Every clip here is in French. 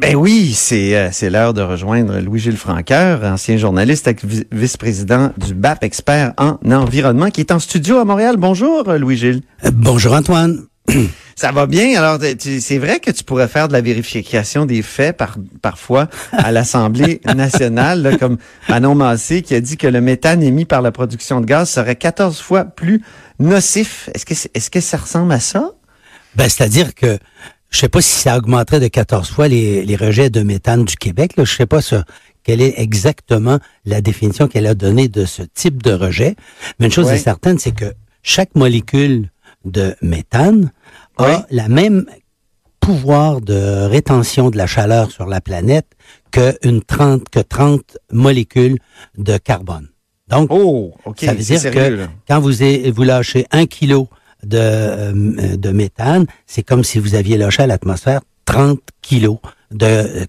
Ben oui, c'est euh, c'est l'heure de rejoindre Louis-Gilles Franqueur, ancien journaliste vice-président du BAP expert en environnement qui est en studio à Montréal. Bonjour Louis-Gilles. Euh, bonjour Antoine. Ça va bien? Alors, c'est vrai que tu pourrais faire de la vérification des faits par, parfois à l'Assemblée nationale, comme Manon Massé qui a dit que le méthane émis par la production de gaz serait 14 fois plus nocif. Est-ce que, est-ce que ça ressemble à ça? Ben, c'est-à-dire que je sais pas si ça augmenterait de 14 fois les, les rejets de méthane du Québec. Là. Je sais pas ça, quelle est exactement la définition qu'elle a donnée de ce type de rejet. Mais une chose est certaine, c'est que chaque molécule de méthane a la même pouvoir de rétention de la chaleur sur la planète que une 30 que 30 molécules de carbone. Donc, oh, ça veut dire que quand vous, vous lâchez un kilo de, euh, de méthane, c'est comme si vous aviez lâché à l'atmosphère 30 kilos de,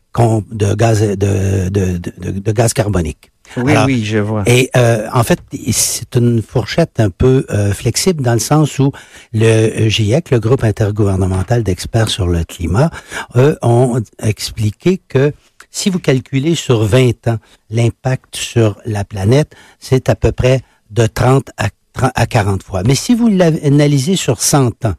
de, gaz, de, de, de, gaz carbonique. Oui, oui, je vois. Et euh, en fait, c'est une fourchette un peu euh, flexible dans le sens où le GIEC, le groupe intergouvernemental d'experts sur le climat, eux ont expliqué que si vous calculez sur 20 ans l'impact sur la planète, c'est à peu près de 30 à à 40 fois. Mais si vous l'analysez sur 100 ans,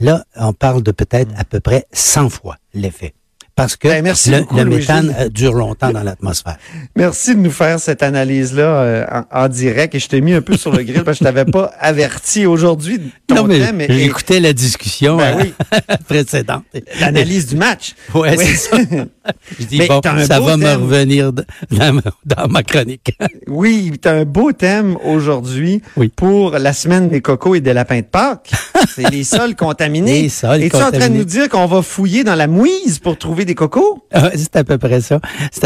là, on parle de peut-être à peu près 100 fois l'effet parce que ben, le, méthane euh, dure longtemps dans l'atmosphère. Merci de nous faire cette analyse-là euh, en, direct. Et je t'ai mis un peu sur le grill parce que je t'avais pas averti aujourd'hui de ton non, mais J'écoutais la discussion ben euh, précédente. L'analyse du match. Ouais, c'est ça. je dis, bon, ça va me revenir dans, ma chronique. oui, tu as un beau thème aujourd'hui pour la semaine des cocos et des lapins de Pâques. C'est les sols contaminés. Les sols Et tu es en train de nous dire qu'on va fouiller dans la mouise pour trouver des cocos? Ah, c'est à peu près ça.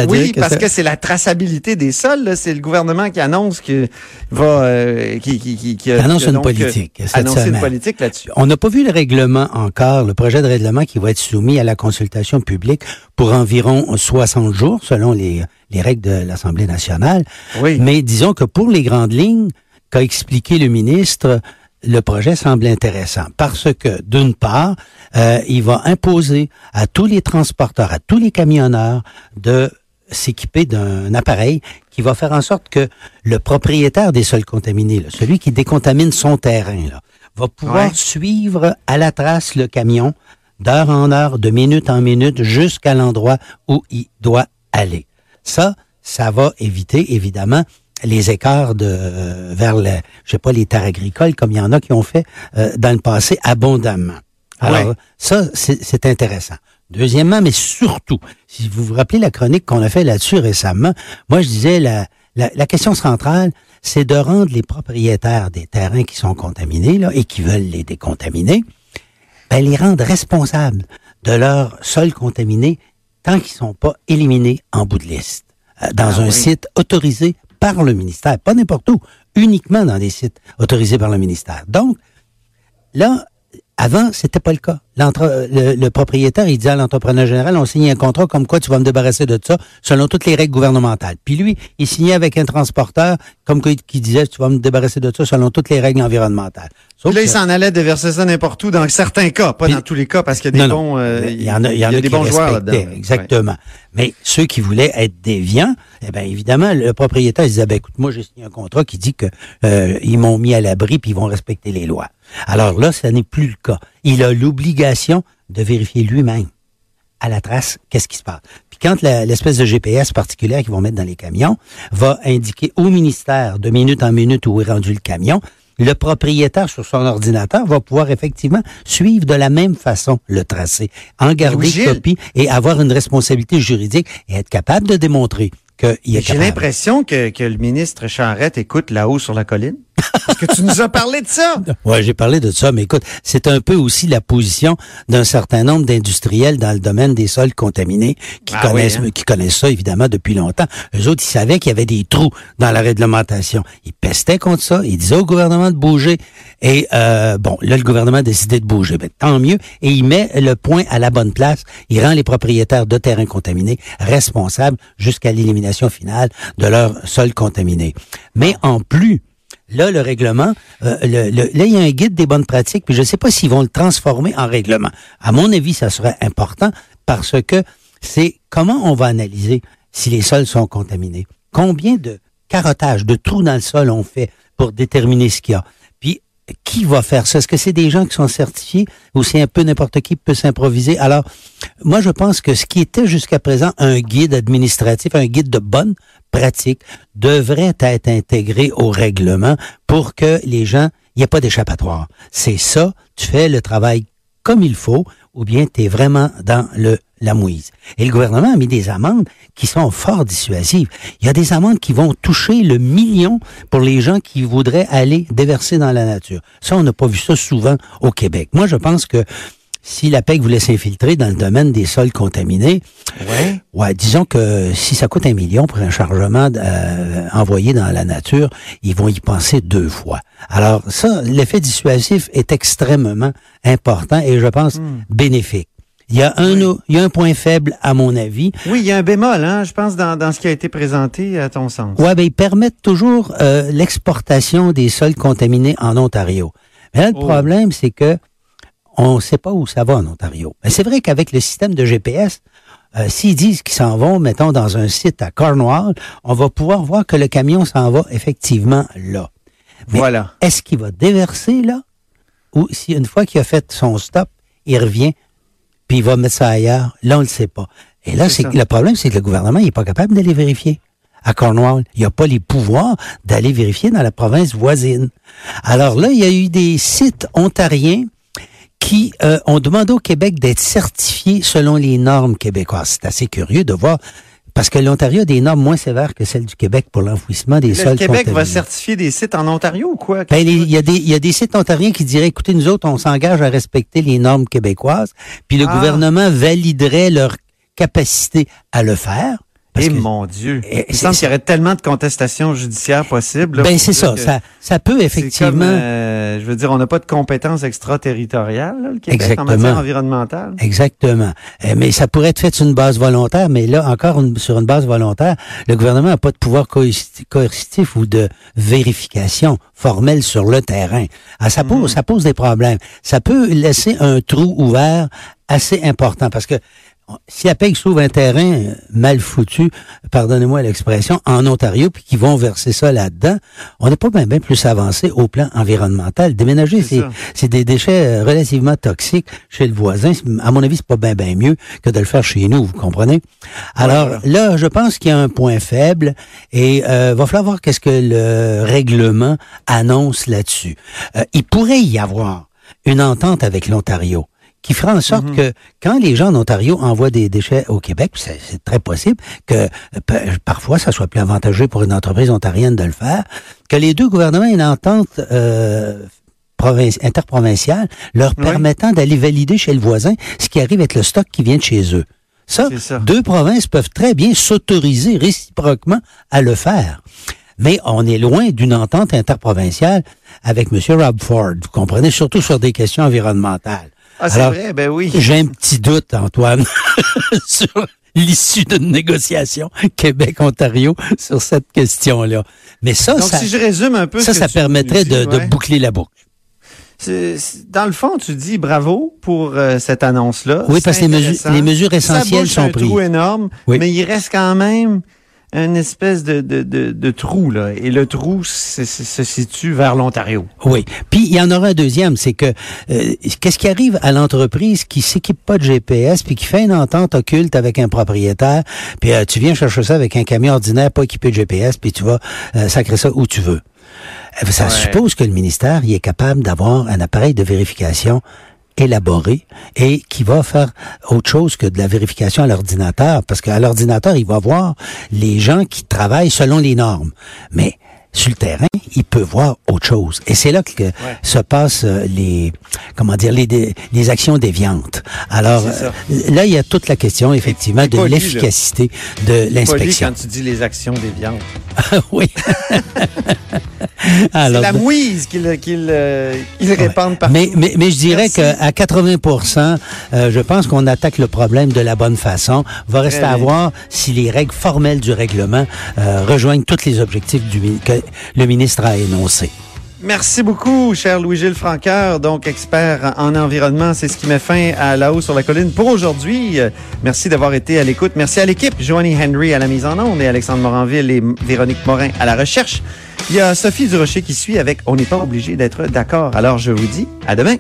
Oui, parce que c'est la traçabilité des sols. C'est le gouvernement qui annonce que va, euh, qui, qui, qui, annonce une politique. annonce une politique là-dessus. On n'a pas vu le règlement encore, le projet de règlement qui va être soumis à la consultation publique pour environ 60 jours, selon les, les règles de l'Assemblée nationale. Oui. Mais disons que pour les grandes lignes, qu'a expliqué le ministre, le projet semble intéressant parce que, d'une part, euh, il va imposer à tous les transporteurs, à tous les camionneurs de s'équiper d'un appareil qui va faire en sorte que le propriétaire des sols contaminés, celui qui décontamine son terrain, va pouvoir suivre à la trace le camion d'heure en heure, de minute en minute, jusqu'à l'endroit où il doit aller. Ça, ça va éviter, évidemment, les écarts de euh, vers le, je sais pas les terres agricoles comme il y en a qui ont fait euh, dans le passé abondamment. Alors ça c'est intéressant. Deuxièmement, mais surtout, si vous vous rappelez la chronique qu'on a fait là-dessus récemment, moi je disais la, la, la question centrale, c'est de rendre les propriétaires des terrains qui sont contaminés là, et qui veulent les décontaminer, ben, les rendre responsables de leurs sols contaminés tant qu'ils sont pas éliminés en bout de liste euh, dans ah un site autorisé par le ministère, pas n'importe où, uniquement dans des sites autorisés par le ministère. Donc, là, avant, c'était pas le cas. Le, le, propriétaire, il dit à l'entrepreneur général, on signe un contrat comme quoi tu vas me débarrasser de ça selon toutes les règles gouvernementales. Puis lui, il signait avec un transporteur comme quoi qui disait tu vas me débarrasser de ça selon toutes les règles environnementales. Sauf là, il s'en allait déverser ça n'importe où dans certains cas, pas dans tous les cas parce qu'il y a des bons, euh, il y en a, il y en a, des bons joueurs là-dedans. Exactement. Mais ceux qui voulaient être déviants, eh bien évidemment, le propriétaire il disait ben écoute, moi j'ai signé un contrat qui dit que euh, ils m'ont mis à l'abri puis ils vont respecter les lois. Alors là, ça n'est plus le cas. Il a l'obligation de vérifier lui-même à la trace qu'est-ce qui se passe. Puis quand l'espèce de GPS particulière qu'ils vont mettre dans les camions va indiquer au ministère de minute en minute où est rendu le camion, le propriétaire sur son ordinateur va pouvoir effectivement suivre de la même façon le tracé, en garder copie et avoir une responsabilité juridique et être capable de démontrer qu'il est J'ai l'impression que, que le ministre Charrette écoute là-haut sur la colline. Est-ce que tu nous as parlé de ça? Oui, j'ai parlé de ça, mais écoute, c'est un peu aussi la position d'un certain nombre d'industriels dans le domaine des sols contaminés qui ah connaissent hein? qui connaissent ça évidemment depuis longtemps. Eux autres, ils savaient qu'il y avait des trous dans la réglementation. Ils pestaient contre ça, ils disaient au gouvernement de bouger. Et euh, bon, là, le gouvernement a décidé de bouger. Ben, tant mieux. Et il met le point à la bonne place. Il rend les propriétaires de terrains contaminés responsables jusqu'à l'élimination finale de leurs sols contaminés. Mais en plus, Là, le règlement, euh, là, il y a un guide des bonnes pratiques, puis je ne sais pas s'ils vont le transformer en règlement. À mon avis, ça serait important parce que c'est comment on va analyser si les sols sont contaminés. Combien de carottage, de trous dans le sol on fait pour déterminer ce qu'il y a? Qui va faire ça? Est-ce que c'est des gens qui sont certifiés ou c'est un peu n'importe qui peut s'improviser? Alors, moi, je pense que ce qui était jusqu'à présent un guide administratif, un guide de bonne pratique, devrait être intégré au règlement pour que les gens, il n'y ait pas d'échappatoire. C'est ça, tu fais le travail comme il faut, ou bien tu es vraiment dans le la mouise. Et le gouvernement a mis des amendes qui sont fort dissuasives. Il y a des amendes qui vont toucher le million pour les gens qui voudraient aller déverser dans la nature. Ça, on n'a pas vu ça souvent au Québec. Moi, je pense que si la PEC voulait s'infiltrer dans le domaine des sols contaminés, ouais. ouais, disons que si ça coûte un million pour un chargement euh, envoyé dans la nature, ils vont y penser deux fois. Alors ça, l'effet dissuasif est extrêmement important et je pense hmm. bénéfique. Il y a un, il y a un point faible, à mon avis. Oui, il y a un bémol, hein, je pense, dans, dans ce qui a été présenté, à ton sens. Oui, ben, ils permettent toujours euh, l'exportation des sols contaminés en Ontario. Mais là, le oh. problème, c'est que on ne sait pas où ça va en Ontario. Mais c'est vrai qu'avec le système de GPS, euh, s'ils disent qu'ils s'en vont, mettons, dans un site à Cornwall, on va pouvoir voir que le camion s'en va effectivement là. Mais voilà. Est-ce qu'il va déverser là? Ou si une fois qu'il a fait son stop, il revient puis il va mettre ça ailleurs? Là, on ne le sait pas. Et là, c'est le problème, c'est que le gouvernement n'est pas capable d'aller vérifier. À Cornwall, il n'y a pas les pouvoirs d'aller vérifier dans la province voisine. Alors là, il y a eu des sites ontariens qui euh, ont demandé au Québec d'être certifiés selon les normes québécoises. C'est assez curieux de voir parce que l'Ontario a des normes moins sévères que celles du Québec pour l'enfouissement des sols. Le Québec va certifier des sites en Ontario ou quoi? Ben, il, y a des, il y a des sites ontariens qui diraient, écoutez, nous autres, on s'engage à respecter les normes québécoises, puis le ah. gouvernement validerait leur capacité à le faire. Eh mon Dieu. Il semble qu'il y aurait tellement de contestations judiciaires possibles. ben c'est ça, ça. Ça peut effectivement. Euh, je veux dire, on n'a pas de compétences extraterritoriales, là, le Québec, Exactement. en matière environnementale. Exactement. Eh, mais ça pourrait être fait sur une base volontaire, mais là, encore sur une base volontaire, le gouvernement n'a pas de pouvoir coercitif ou de vérification formelle sur le terrain. Ah, ça, pose, hmm. ça pose des problèmes. Ça peut laisser un trou ouvert assez important parce que si la PEG sauve un terrain euh, mal foutu, pardonnez-moi l'expression, en Ontario, puis qu'ils vont verser ça là-dedans, on n'est pas bien, bien plus avancé au plan environnemental. Déménager, c'est des déchets euh, relativement toxiques chez le voisin. À mon avis, c'est pas bien, bien mieux que de le faire chez nous, vous comprenez? Alors là, je pense qu'il y a un point faible et euh, va falloir voir qu'est-ce que le règlement annonce là-dessus. Euh, il pourrait y avoir une entente avec l'Ontario qui fera en sorte mhm. que quand les gens en Ontario envoient des déchets au Québec, c'est très possible que euh, parfois ça soit plus avantageux pour une entreprise ontarienne de le faire, que les deux gouvernements aient une entente euh, interprovinciale leur permettant d'aller valider chez le voisin ce qui arrive avec le stock qui vient de chez eux. Ça, ça. deux provinces peuvent très bien s'autoriser réciproquement à le faire. Mais on est loin d'une entente interprovinciale avec M. Rob Ford, vous comprenez, surtout sur des questions environnementales. Ah, c'est vrai, ben oui. J'ai un petit doute, Antoine, sur l'issue d'une négociation Québec-Ontario sur cette question-là. Mais ça, Donc, ça, si je résume un peu ça, ça permettrait de, de, boucler la boucle. Dans le fond, tu dis bravo pour euh, cette annonce-là. Oui, parce que les mesures, les mesures essentielles sont prises. C'est un trou énorme, mais il reste quand même une espèce de, de, de, trou, là. Et le trou se, situe vers l'Ontario. Oui. Puis, il y en aura un deuxième, c'est que euh, qu'est-ce qui arrive à l'entreprise qui s'équipe pas de GPS, puis qui fait une entente occulte avec un propriétaire, puis euh, tu viens chercher ça avec un camion ordinaire pas équipé de GPS, puis tu vas euh, sacrer ça où tu veux. Ça suppose que le ministère y est capable d'avoir un appareil de vérification élaboré et qui va faire autre chose que de la vérification à l'ordinateur, parce qu'à l'ordinateur, il va voir les gens qui travaillent selon les normes. Mais sur le terrain, il peut voir autre chose. Et c'est là que se passent euh, les, comment dire, les, les actions déviantes. Alors, euh, là, il y a toute la question, effectivement, de l'efficacité de l'inspection. quand tu dis les actions déviantes. oui. c'est la mouise qu'ils qu'il euh, répandent partout. Mais, mais, mais je dirais qu'à 80 je pense qu'on attaque le problème de la bonne façon. Va rester à voir si les règles formelles du règlement rejoignent tous les objectifs du, que le ministre Merci beaucoup, cher Louis-Gilles Franqueur, donc expert en environnement. C'est ce qui met fin à La Haut sur la Colline pour aujourd'hui. Merci d'avoir été à l'écoute. Merci à l'équipe, Joanie Henry à la mise en onde et Alexandre Moranville et Véronique Morin à la recherche. Il y a Sophie Durocher qui suit avec On n'est pas obligé d'être d'accord. Alors je vous dis à demain.